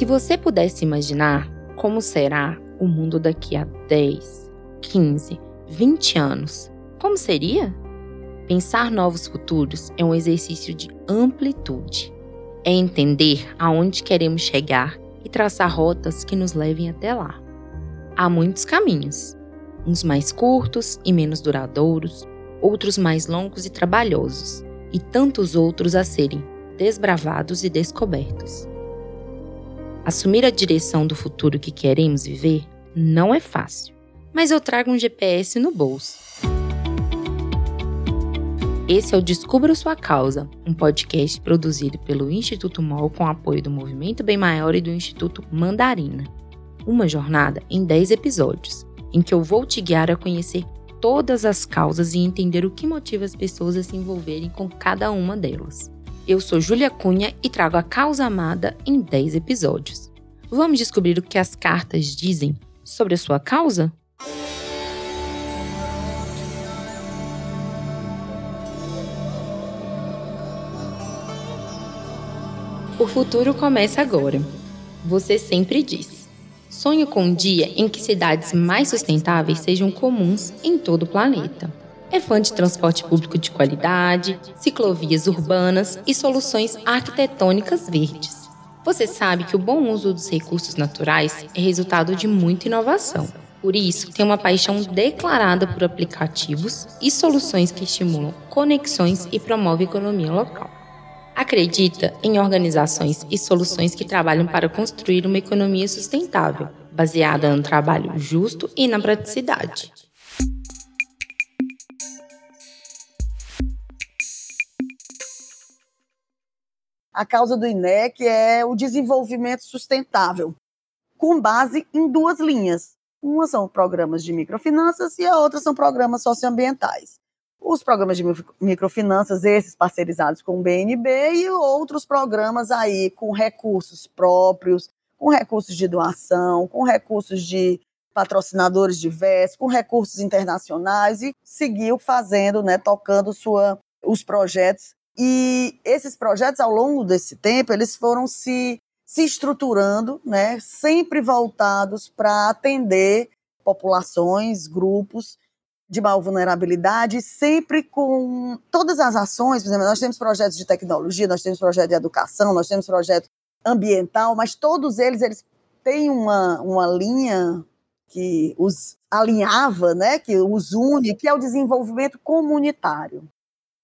Se você pudesse imaginar como será o mundo daqui a 10, 15, 20 anos, como seria? Pensar novos futuros é um exercício de amplitude. É entender aonde queremos chegar e traçar rotas que nos levem até lá. Há muitos caminhos, uns mais curtos e menos duradouros, outros mais longos e trabalhosos, e tantos outros a serem desbravados e descobertos. Assumir a direção do futuro que queremos viver não é fácil, mas eu trago um GPS no bolso. Esse é o Descubra Sua Causa, um podcast produzido pelo Instituto MOL com apoio do Movimento Bem Maior e do Instituto Mandarina. Uma jornada em 10 episódios, em que eu vou te guiar a conhecer todas as causas e entender o que motiva as pessoas a se envolverem com cada uma delas. Eu sou Júlia Cunha e trago a causa amada em 10 episódios. Vamos descobrir o que as cartas dizem sobre a sua causa? O futuro começa agora. Você sempre diz. Sonho com um dia em que cidades mais sustentáveis sejam comuns em todo o planeta. É fã de transporte público de qualidade, ciclovias urbanas e soluções arquitetônicas verdes. Você sabe que o bom uso dos recursos naturais é resultado de muita inovação. Por isso, tem uma paixão declarada por aplicativos e soluções que estimulam conexões e promovem economia local. Acredita em organizações e soluções que trabalham para construir uma economia sustentável, baseada no trabalho justo e na praticidade. A causa do INEC é o desenvolvimento sustentável, com base em duas linhas. Uma são programas de microfinanças e a outra são programas socioambientais. Os programas de microfinanças, esses parcerizados com o BNB, e outros programas aí com recursos próprios, com recursos de doação, com recursos de patrocinadores diversos, com recursos internacionais, e seguiu fazendo, né, tocando sua, os projetos e esses projetos, ao longo desse tempo, eles foram se, se estruturando, né, sempre voltados para atender populações, grupos de maior vulnerabilidade, sempre com todas as ações, por exemplo, nós temos projetos de tecnologia, nós temos projetos de educação, nós temos projeto ambiental, mas todos eles, eles têm uma, uma linha que os alinhava, né, que os une, que é o desenvolvimento comunitário.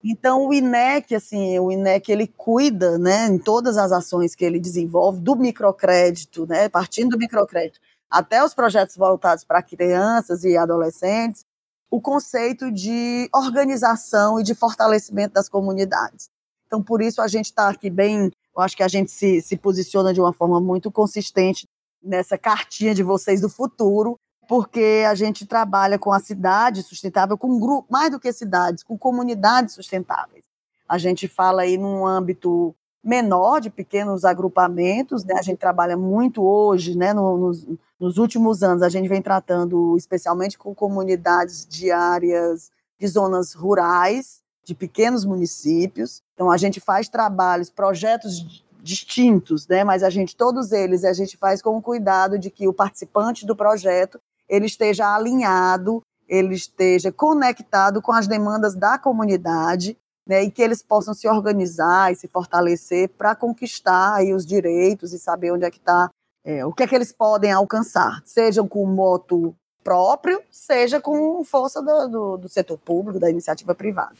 Então o INEC, assim, o INEC ele cuida, né, em todas as ações que ele desenvolve do microcrédito, né, partindo do microcrédito até os projetos voltados para crianças e adolescentes, o conceito de organização e de fortalecimento das comunidades. Então, por isso a gente está aqui bem, eu acho que a gente se, se posiciona de uma forma muito consistente nessa cartinha de vocês do futuro, porque a gente trabalha com a cidade sustentável, com grupo, mais do que cidades, com comunidades sustentáveis. A gente fala aí num âmbito menor, de pequenos agrupamentos, né? a gente trabalha muito hoje, né? nos, nos últimos anos, a gente vem tratando especialmente com comunidades de áreas de zonas rurais, de pequenos municípios. Então, a gente faz trabalhos, projetos distintos, né? mas a gente, todos eles, a gente faz com o cuidado de que o participante do projeto ele esteja alinhado, ele esteja conectado com as demandas da comunidade, né, e que eles possam se organizar e se fortalecer para conquistar aí os direitos e saber onde é que está, é, o que é que eles podem alcançar, sejam com moto próprio, seja com força do, do, do setor público, da iniciativa privada.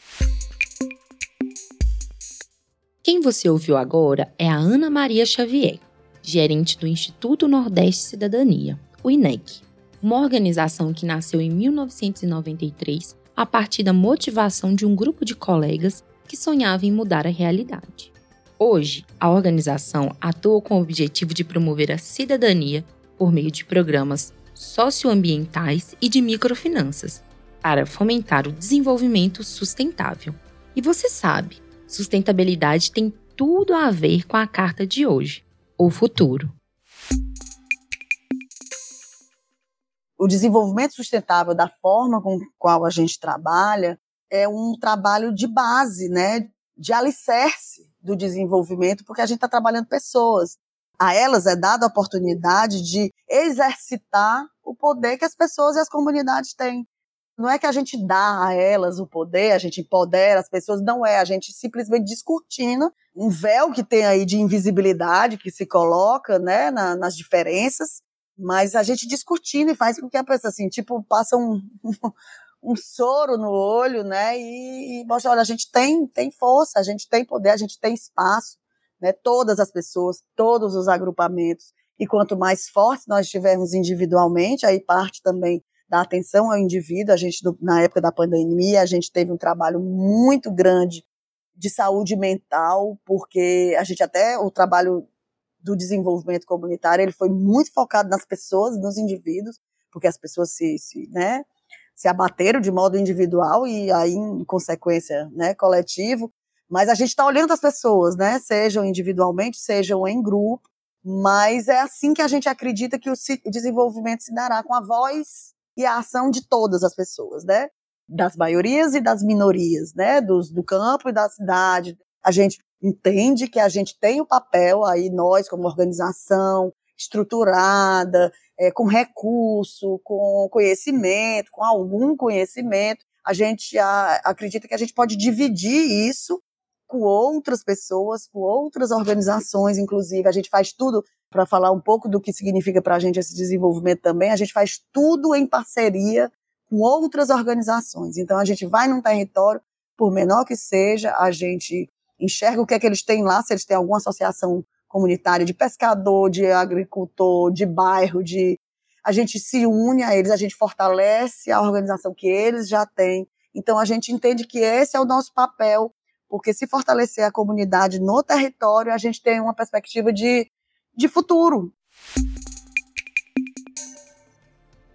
Quem você ouviu agora é a Ana Maria Xavier, gerente do Instituto Nordeste Cidadania, o INEC uma organização que nasceu em 1993 a partir da motivação de um grupo de colegas que sonhava em mudar a realidade. Hoje, a organização atua com o objetivo de promover a cidadania por meio de programas socioambientais e de microfinanças, para fomentar o desenvolvimento sustentável. E você sabe, sustentabilidade tem tudo a ver com a carta de hoje, o futuro. O desenvolvimento sustentável da forma com qual a gente trabalha é um trabalho de base, né, de alicerce do desenvolvimento, porque a gente está trabalhando pessoas. A elas é dada a oportunidade de exercitar o poder que as pessoas e as comunidades têm. Não é que a gente dá a elas o poder, a gente empodera as pessoas, não é. A gente simplesmente descortina um véu que tem aí de invisibilidade que se coloca, né, na, nas diferenças, mas a gente descortina e faz com que a pessoa, assim, tipo, passa um, um soro no olho, né, e, e mostra, olha, a gente tem, tem força, a gente tem poder, a gente tem espaço, né, todas as pessoas, todos os agrupamentos, e quanto mais fortes nós estivermos individualmente, aí parte também da atenção ao indivíduo. A gente, na época da pandemia, a gente teve um trabalho muito grande de saúde mental, porque a gente até, o trabalho do desenvolvimento comunitário, ele foi muito focado nas pessoas, nos indivíduos, porque as pessoas se, se né, se abateram de modo individual e aí, em consequência, né, coletivo. Mas a gente está olhando as pessoas, né, sejam individualmente, sejam em grupo, mas é assim que a gente acredita que o desenvolvimento se dará com a voz e a ação de todas as pessoas, né? Das maiorias e das minorias, né? Dos, do campo e da cidade. A gente entende que a gente tem o papel aí, nós, como organização estruturada, é, com recurso, com conhecimento, com algum conhecimento, a gente a, acredita que a gente pode dividir isso com outras pessoas, com outras organizações, inclusive. A gente faz tudo para falar um pouco do que significa para a gente esse desenvolvimento também. A gente faz tudo em parceria com outras organizações. Então, a gente vai num território, por menor que seja, a gente enxerga o que é que eles têm lá, se eles têm alguma associação comunitária de pescador, de agricultor, de bairro, de a gente se une a eles, a gente fortalece a organização que eles já têm. Então a gente entende que esse é o nosso papel, porque se fortalecer a comunidade no território, a gente tem uma perspectiva de de futuro.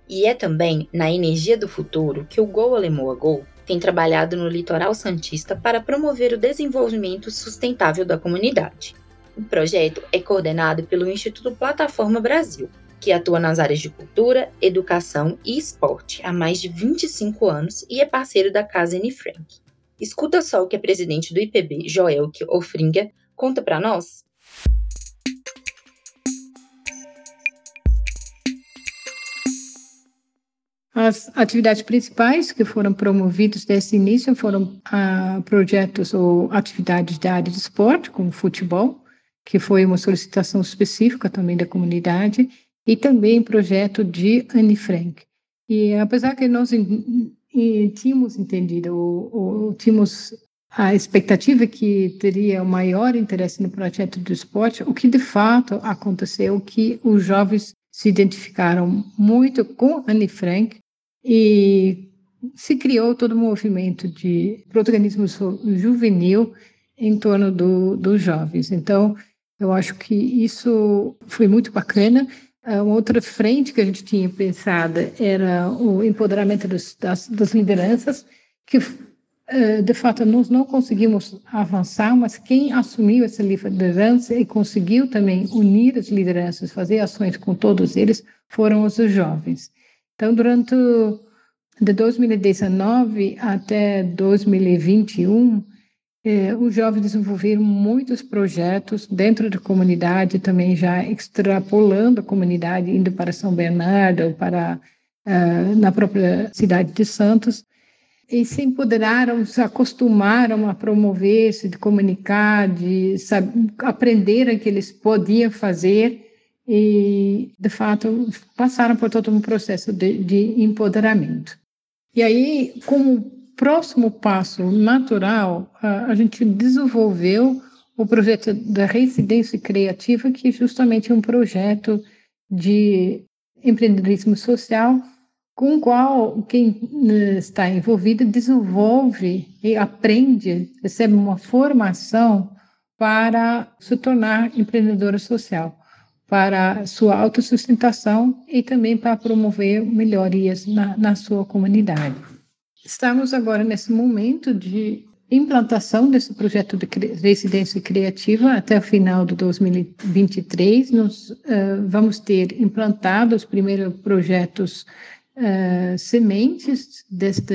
E é também na energia do futuro que o Go Alemoa Go tem trabalhado no litoral santista para promover o desenvolvimento sustentável da comunidade. O projeto é coordenado pelo Instituto Plataforma Brasil, que atua nas áreas de cultura, educação e esporte há mais de 25 anos e é parceiro da Casa Anne Frank. Escuta só o que a presidente do IPB, Joelke Ofringa, conta para nós As atividades principais que foram promovidas desse início foram ah, projetos ou atividades da área de esporte, como futebol, que foi uma solicitação específica também da comunidade, e também projeto de Anne Frank. E apesar que nós tínhamos entendido, ou, ou tínhamos a expectativa que teria o maior interesse no projeto do esporte, o que de fato aconteceu, que os jovens se identificaram muito com Anne Frank e se criou todo um movimento de protagonismo juvenil em torno do, dos jovens. Então, eu acho que isso foi muito bacana. Uma outra frente que a gente tinha pensada era o empoderamento dos, das, das lideranças, que de fato nós não conseguimos avançar, mas quem assumiu essa liderança e conseguiu também unir as lideranças, fazer ações com todos eles, foram os jovens. Então, durante de 2019 até 2021, eh, os jovens desenvolveram muitos projetos dentro da comunidade, também já extrapolando a comunidade, indo para São Bernardo, para uh, na própria cidade de Santos, e se empoderaram, se acostumaram a promover, se comunicar, de saber, aprenderam que eles podiam fazer e, de fato, passaram por todo um processo de, de empoderamento. E aí, como próximo passo natural, a, a gente desenvolveu o projeto da residência criativa, que é justamente um projeto de empreendedorismo social com o qual quem né, está envolvido desenvolve e aprende, recebe uma formação para se tornar empreendedora social, para sua autossustentação e também para promover melhorias na, na sua comunidade. Estamos agora nesse momento de implantação desse projeto de residência criativa até o final de 2023. Nós uh, vamos ter implantado os primeiros projetos uh, sementes desta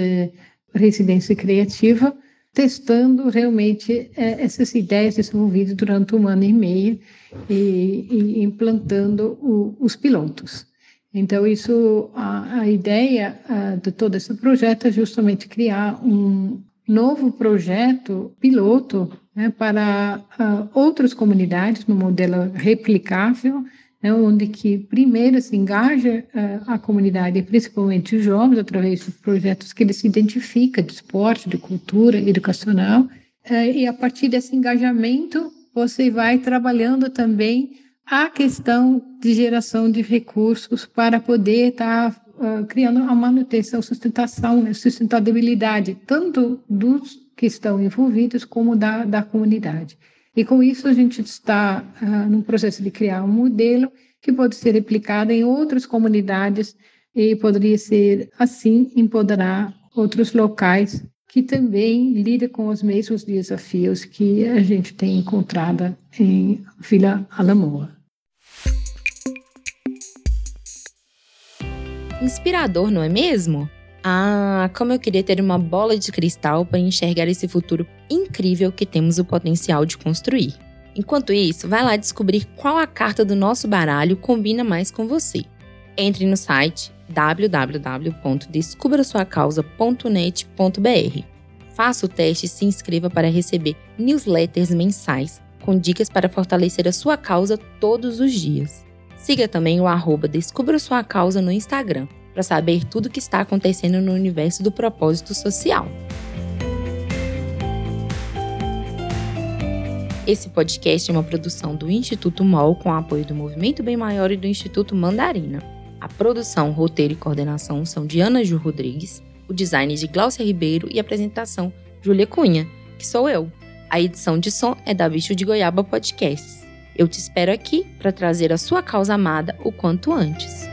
residência criativa. testando realmente é, essas ideias desenvolvidas durante um ano e meio e, e implantando o, os pilotos. Então, isso, a, a ideia a, de todo esse projeto é justamente criar um novo projeto piloto né, para uh, outras comunidades no modelo replicável, né, onde que primeiro se engaja uh, a comunidade, principalmente os jovens, através de projetos que eles se identificam de esporte, de cultura, educacional, uh, e a partir desse engajamento você vai trabalhando também a questão de geração de recursos para poder estar tá, uh, criando a manutenção, sustentação, né, sustentabilidade, tanto dos que estão envolvidos como da, da comunidade. E com isso a gente está uh, num processo de criar um modelo que pode ser replicado em outras comunidades e poderia ser, assim, empoderar outros locais que também lidam com os mesmos desafios que a gente tem encontrado em Vila Alamoa. Inspirador, não é mesmo? Ah, como eu queria ter uma bola de cristal para enxergar esse futuro incrível que temos o potencial de construir. Enquanto isso, vai lá descobrir qual a carta do nosso baralho combina mais com você. Entre no site www.descubrasuacausa.net.br. Faça o teste e se inscreva para receber newsletters mensais com dicas para fortalecer a sua causa todos os dias. Siga também o arroba Descubra Sua Causa no Instagram para saber tudo o que está acontecendo no universo do propósito social. Esse podcast é uma produção do Instituto MOL com apoio do Movimento Bem Maior e do Instituto Mandarina. A produção, roteiro e coordenação são de Ana Ju Rodrigues, o design de Glaucia Ribeiro e a apresentação Júlia Cunha, que sou eu. A edição de som é da Bicho de Goiaba Podcasts. Eu te espero aqui para trazer a sua causa amada o quanto antes.